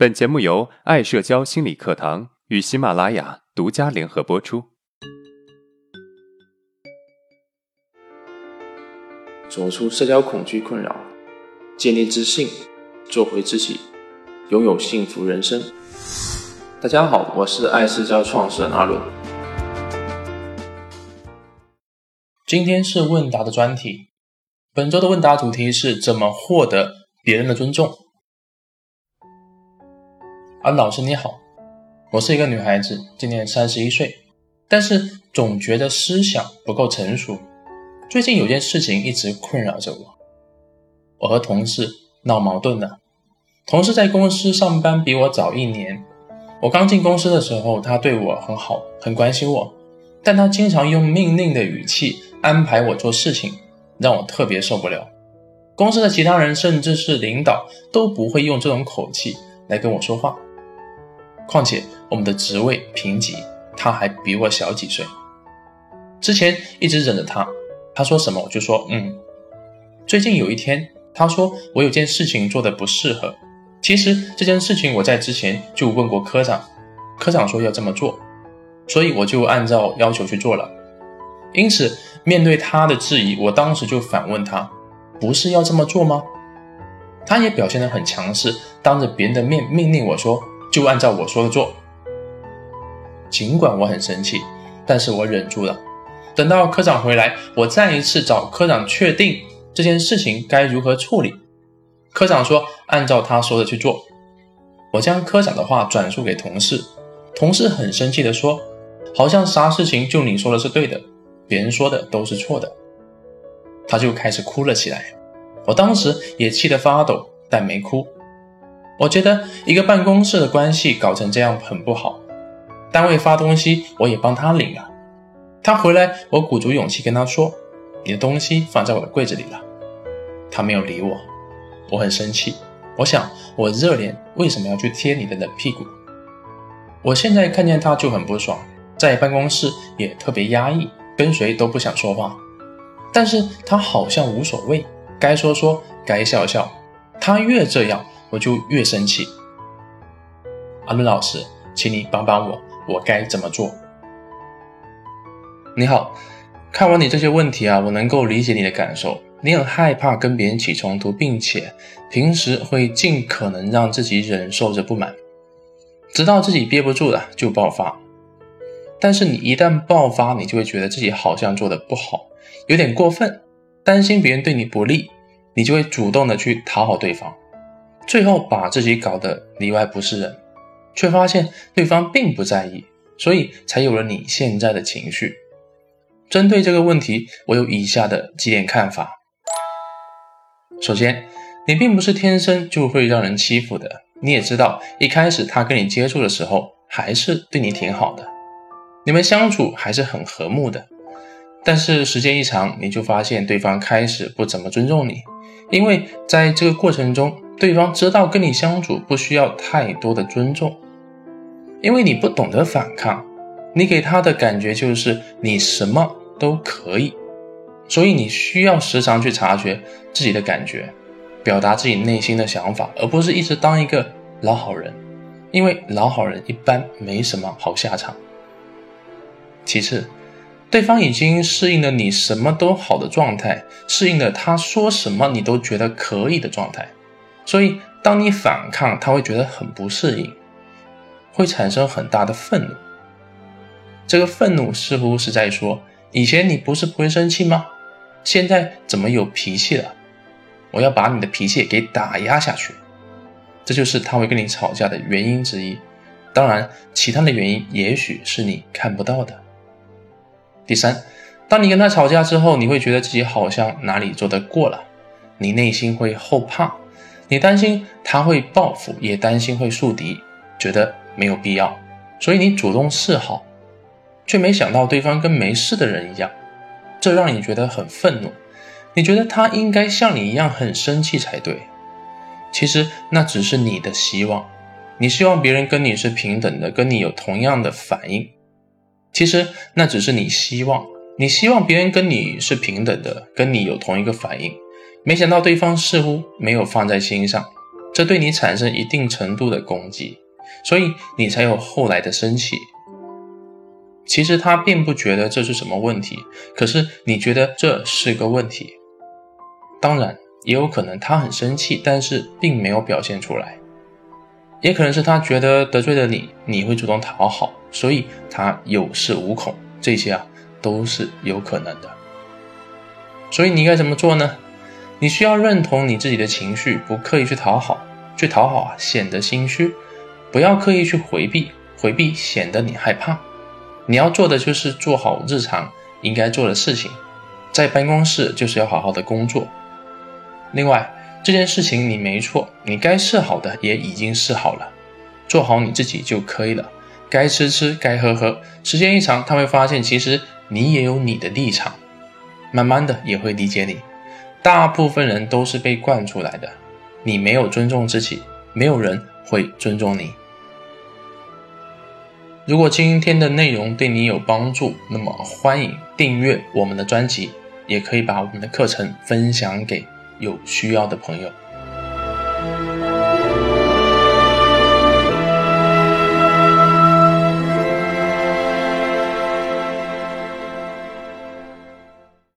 本节目由爱社交心理课堂与喜马拉雅独家联合播出。走出社交恐惧困扰，建立自信，做回自己，拥有幸福人生。大家好，我是爱社交创始人阿伦。今天是问答的专题，本周的问答主题是怎么获得别人的尊重。啊，老师你好，我是一个女孩子，今年三十一岁，但是总觉得思想不够成熟。最近有件事情一直困扰着我，我和同事闹矛盾了。同事在公司上班比我早一年，我刚进公司的时候，他对我很好，很关心我，但他经常用命令的语气安排我做事情，让我特别受不了。公司的其他人，甚至是领导，都不会用这种口气来跟我说话。况且我们的职位平级，他还比我小几岁。之前一直忍着他，他说什么我就说嗯。最近有一天，他说我有件事情做的不适合。其实这件事情我在之前就问过科长，科长说要这么做，所以我就按照要求去做了。因此面对他的质疑，我当时就反问他，不是要这么做吗？他也表现得很强势，当着别人的面命令我说。就按照我说的做。尽管我很生气，但是我忍住了。等到科长回来，我再一次找科长确定这件事情该如何处理。科长说按照他说的去做。我将科长的话转述给同事，同事很生气的说：“好像啥事情就你说的是对的，别人说的都是错的。”他就开始哭了起来。我当时也气得发抖，但没哭。我觉得一个办公室的关系搞成这样很不好。单位发东西我也帮他领了，他回来我鼓足勇气跟他说：“你的东西放在我的柜子里了。”他没有理我，我很生气。我想我热脸为什么要去贴你的冷屁股？我现在看见他就很不爽，在办公室也特别压抑，跟谁都不想说话。但是他好像无所谓，该说说，该笑笑。他越这样。我就越生气。阿伦老师，请你帮帮我，我该怎么做？你好，看完你这些问题啊，我能够理解你的感受。你很害怕跟别人起冲突，并且平时会尽可能让自己忍受着不满，直到自己憋不住了就爆发。但是你一旦爆发，你就会觉得自己好像做的不好，有点过分，担心别人对你不利，你就会主动的去讨好对方。最后把自己搞得里外不是人，却发现对方并不在意，所以才有了你现在的情绪。针对这个问题，我有以下的几点看法。首先，你并不是天生就会让人欺负的，你也知道一开始他跟你接触的时候还是对你挺好的，你们相处还是很和睦的。但是时间一长，你就发现对方开始不怎么尊重你，因为在这个过程中。对方知道跟你相处不需要太多的尊重，因为你不懂得反抗，你给他的感觉就是你什么都可以，所以你需要时常去察觉自己的感觉，表达自己内心的想法，而不是一直当一个老好人，因为老好人一般没什么好下场。其次，对方已经适应了你什么都好的状态，适应了他说什么你都觉得可以的状态。所以，当你反抗，他会觉得很不适应，会产生很大的愤怒。这个愤怒似乎是在说：以前你不是不会生气吗？现在怎么有脾气了？我要把你的脾气给打压下去。这就是他会跟你吵架的原因之一。当然，其他的原因也许是你看不到的。第三，当你跟他吵架之后，你会觉得自己好像哪里做得过了，你内心会后怕。你担心他会报复，也担心会树敌，觉得没有必要，所以你主动示好，却没想到对方跟没事的人一样，这让你觉得很愤怒。你觉得他应该像你一样很生气才对，其实那只是你的希望，你希望别人跟你是平等的，跟你有同样的反应。其实那只是你希望，你希望别人跟你是平等的，跟你有同一个反应。没想到对方似乎没有放在心上，这对你产生一定程度的攻击，所以你才有后来的生气。其实他并不觉得这是什么问题，可是你觉得这是个问题。当然，也有可能他很生气，但是并没有表现出来。也可能是他觉得得罪了你，你会主动讨好，所以他有恃无恐。这些啊，都是有可能的。所以你应该怎么做呢？你需要认同你自己的情绪，不刻意去讨好，去讨好啊显得心虚，不要刻意去回避，回避显得你害怕。你要做的就是做好日常应该做的事情，在办公室就是要好好的工作。另外，这件事情你没错，你该试好的也已经试好了，做好你自己就可以了。该吃吃，该喝喝，时间一长，他会发现其实你也有你的立场，慢慢的也会理解你。大部分人都是被惯出来的，你没有尊重自己，没有人会尊重你。如果今天的内容对你有帮助，那么欢迎订阅我们的专辑，也可以把我们的课程分享给有需要的朋友。